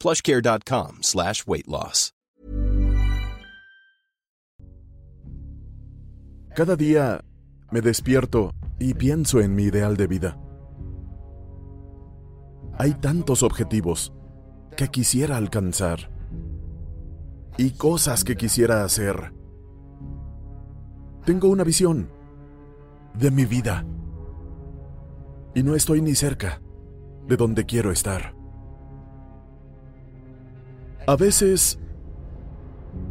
plushcare.com slash weight loss. Cada día me despierto y pienso en mi ideal de vida. Hay tantos objetivos que quisiera alcanzar y cosas que quisiera hacer. Tengo una visión de mi vida y no estoy ni cerca de donde quiero estar. A veces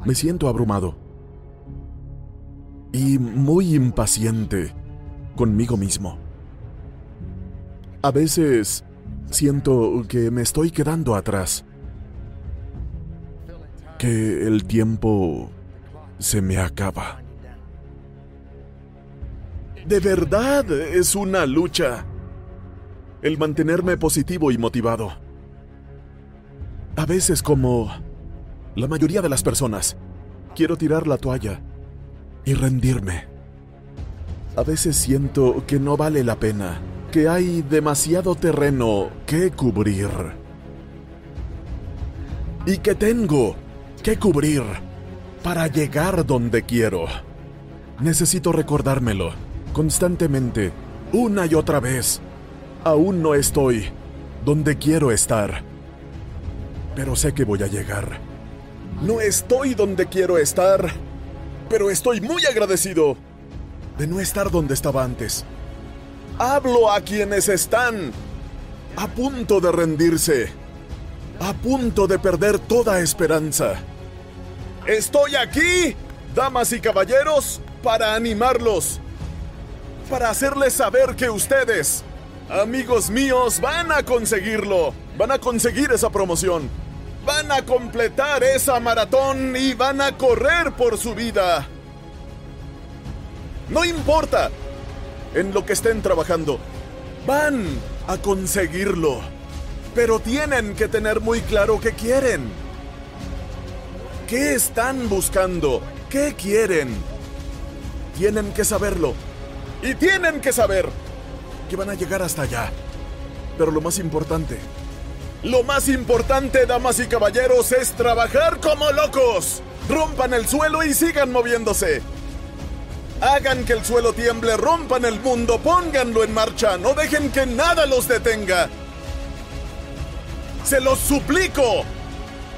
me siento abrumado y muy impaciente conmigo mismo. A veces siento que me estoy quedando atrás que el tiempo se me acaba. De verdad es una lucha el mantenerme positivo y motivado. A veces como la mayoría de las personas, quiero tirar la toalla y rendirme. A veces siento que no vale la pena, que hay demasiado terreno que cubrir. Y que tengo que cubrir para llegar donde quiero. Necesito recordármelo constantemente, una y otra vez. Aún no estoy donde quiero estar, pero sé que voy a llegar. No estoy donde quiero estar, pero estoy muy agradecido de no estar donde estaba antes. Hablo a quienes están a punto de rendirse, a punto de perder toda esperanza. Estoy aquí, damas y caballeros, para animarlos, para hacerles saber que ustedes, amigos míos, van a conseguirlo, van a conseguir esa promoción, van a completar esa maratón y van a correr por su vida. No importa en lo que estén trabajando, van a conseguirlo, pero tienen que tener muy claro qué quieren. ¿Qué están buscando? ¿Qué quieren? Tienen que saberlo. Y tienen que saber que van a llegar hasta allá. Pero lo más importante, lo más importante, damas y caballeros, es trabajar como locos. Rompan el suelo y sigan moviéndose. Hagan que el suelo tiemble, rompan el mundo, pónganlo en marcha, no dejen que nada los detenga. Se los suplico.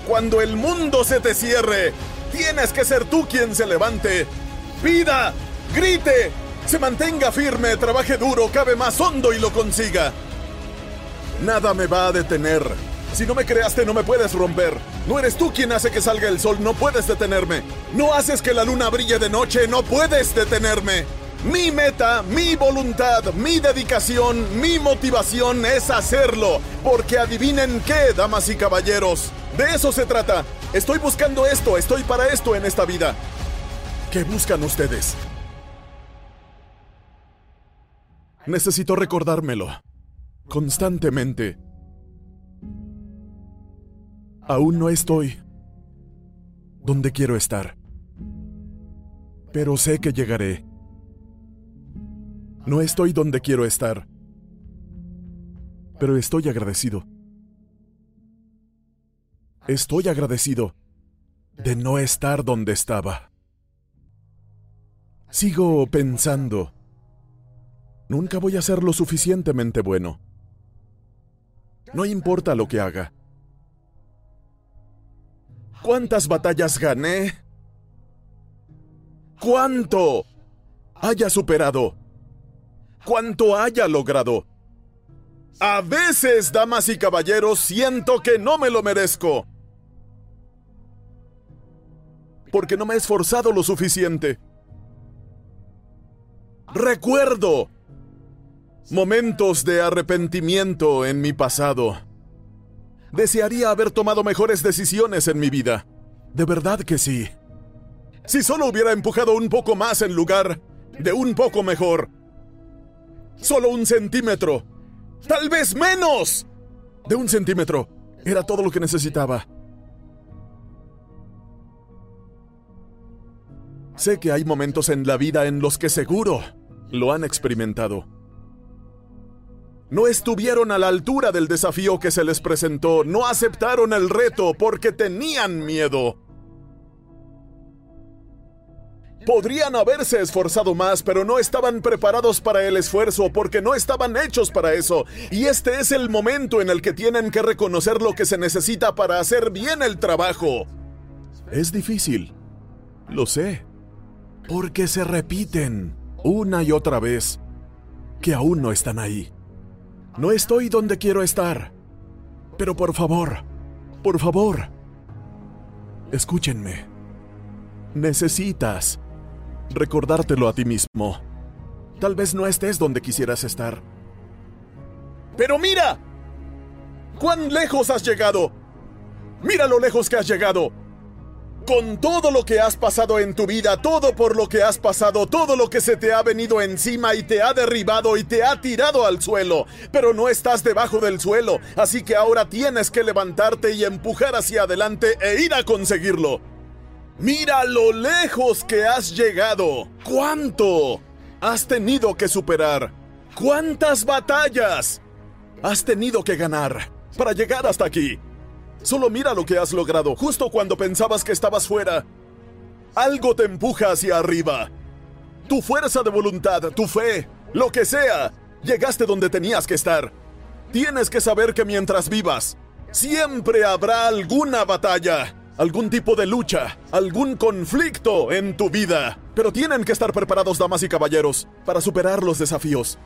Cuando el mundo se te cierre, tienes que ser tú quien se levante. Pida, grite, se mantenga firme, trabaje duro, cabe más hondo y lo consiga. Nada me va a detener. Si no me creaste, no me puedes romper. No eres tú quien hace que salga el sol, no puedes detenerme. No haces que la luna brille de noche, no puedes detenerme. Mi meta, mi voluntad, mi dedicación, mi motivación es hacerlo. Porque adivinen qué, damas y caballeros. De eso se trata. Estoy buscando esto, estoy para esto en esta vida. ¿Qué buscan ustedes? Necesito recordármelo. Constantemente. Aún no estoy donde quiero estar. Pero sé que llegaré. No estoy donde quiero estar. Pero estoy agradecido. Estoy agradecido de no estar donde estaba. Sigo pensando, nunca voy a ser lo suficientemente bueno. No importa lo que haga. ¿Cuántas batallas gané? ¿Cuánto haya superado? ¿Cuánto haya logrado? A veces, damas y caballeros, siento que no me lo merezco. Porque no me he esforzado lo suficiente. Recuerdo momentos de arrepentimiento en mi pasado. Desearía haber tomado mejores decisiones en mi vida. De verdad que sí. Si solo hubiera empujado un poco más en lugar de un poco mejor. Solo un centímetro. Tal vez menos. De un centímetro. Era todo lo que necesitaba. Sé que hay momentos en la vida en los que seguro lo han experimentado. No estuvieron a la altura del desafío que se les presentó, no aceptaron el reto porque tenían miedo. Podrían haberse esforzado más, pero no estaban preparados para el esfuerzo porque no estaban hechos para eso. Y este es el momento en el que tienen que reconocer lo que se necesita para hacer bien el trabajo. Es difícil, lo sé, porque se repiten una y otra vez que aún no están ahí. No estoy donde quiero estar. Pero por favor, por favor, escúchenme. Necesitas recordártelo a ti mismo. Tal vez no estés donde quisieras estar. Pero mira, cuán lejos has llegado. Mira lo lejos que has llegado con todo lo que has pasado en tu vida, todo por lo que has pasado, todo lo que se te ha venido encima y te ha derribado y te ha tirado al suelo, pero no estás debajo del suelo, así que ahora tienes que levantarte y empujar hacia adelante e ir a conseguirlo. Mira lo lejos que has llegado. ¿Cuánto has tenido que superar? ¿Cuántas batallas has tenido que ganar para llegar hasta aquí? Solo mira lo que has logrado, justo cuando pensabas que estabas fuera. Algo te empuja hacia arriba. Tu fuerza de voluntad, tu fe, lo que sea, llegaste donde tenías que estar. Tienes que saber que mientras vivas, siempre habrá alguna batalla, algún tipo de lucha, algún conflicto en tu vida. Pero tienen que estar preparados, damas y caballeros, para superar los desafíos.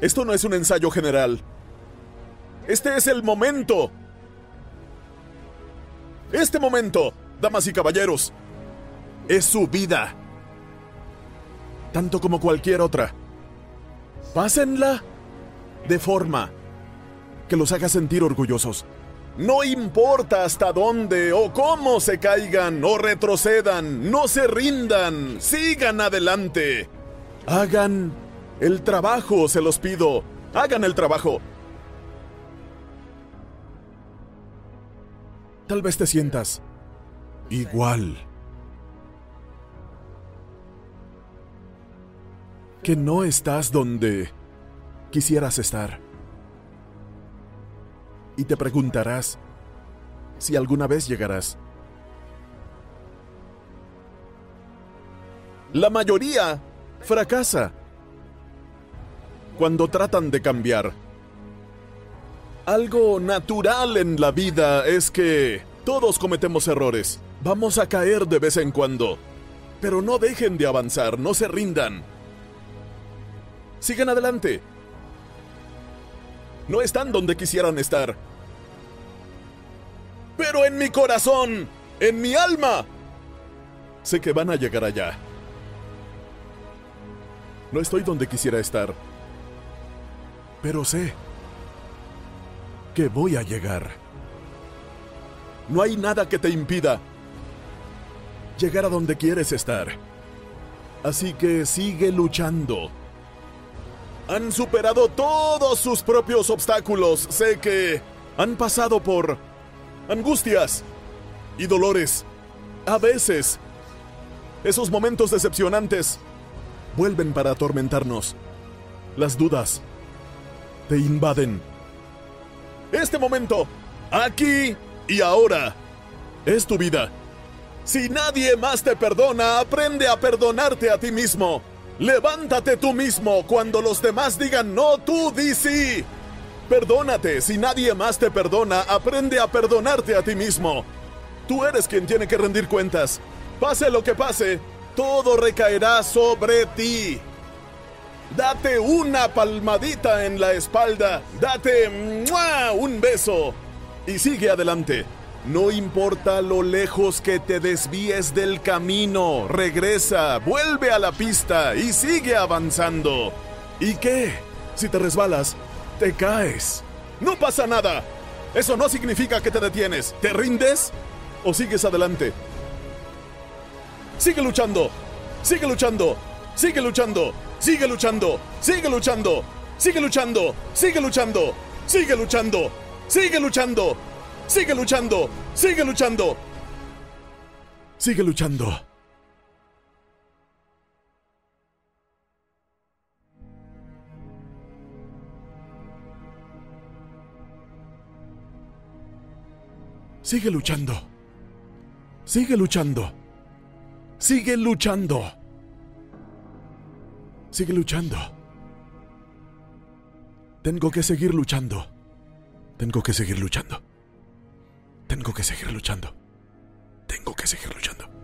Esto no es un ensayo general. Este es el momento este momento, damas y caballeros, es su vida. Tanto como cualquier otra. Pásenla de forma que los haga sentir orgullosos. No importa hasta dónde o cómo se caigan o retrocedan, no se rindan, sigan adelante. Hagan el trabajo, se los pido. Hagan el trabajo. Tal vez te sientas igual. Que no estás donde quisieras estar. Y te preguntarás si alguna vez llegarás. La mayoría fracasa cuando tratan de cambiar. Algo natural en la vida es que todos cometemos errores. Vamos a caer de vez en cuando. Pero no dejen de avanzar, no se rindan. Sigan adelante. No están donde quisieran estar. Pero en mi corazón, en mi alma, sé que van a llegar allá. No estoy donde quisiera estar. Pero sé que voy a llegar. No hay nada que te impida llegar a donde quieres estar. Así que sigue luchando. Han superado todos sus propios obstáculos. Sé que han pasado por angustias y dolores. A veces, esos momentos decepcionantes vuelven para atormentarnos. Las dudas te invaden este momento, aquí y ahora, es tu vida. Si nadie más te perdona, aprende a perdonarte a ti mismo. Levántate tú mismo cuando los demás digan no, tú di sí. Perdónate, si nadie más te perdona, aprende a perdonarte a ti mismo. Tú eres quien tiene que rendir cuentas. Pase lo que pase, todo recaerá sobre ti. Date una palmadita en la espalda, date un beso y sigue adelante. No importa lo lejos que te desvíes del camino, regresa, vuelve a la pista y sigue avanzando. ¿Y qué? Si te resbalas, te caes. No pasa nada. Eso no significa que te detienes. ¿Te rindes o sigues adelante? Sigue luchando. Sigue luchando. Sigue luchando. Sigue luchando. Sigue luchando. Sigue luchando. Sigue luchando. Sigue luchando. Sigue luchando. Sigue luchando. Sigue luchando. Sigue luchando. Sigue luchando. Sigue luchando. Sigue luchando. Sigue luchando. Tengo que seguir luchando. Tengo que seguir luchando. Tengo que seguir luchando. Tengo que seguir luchando.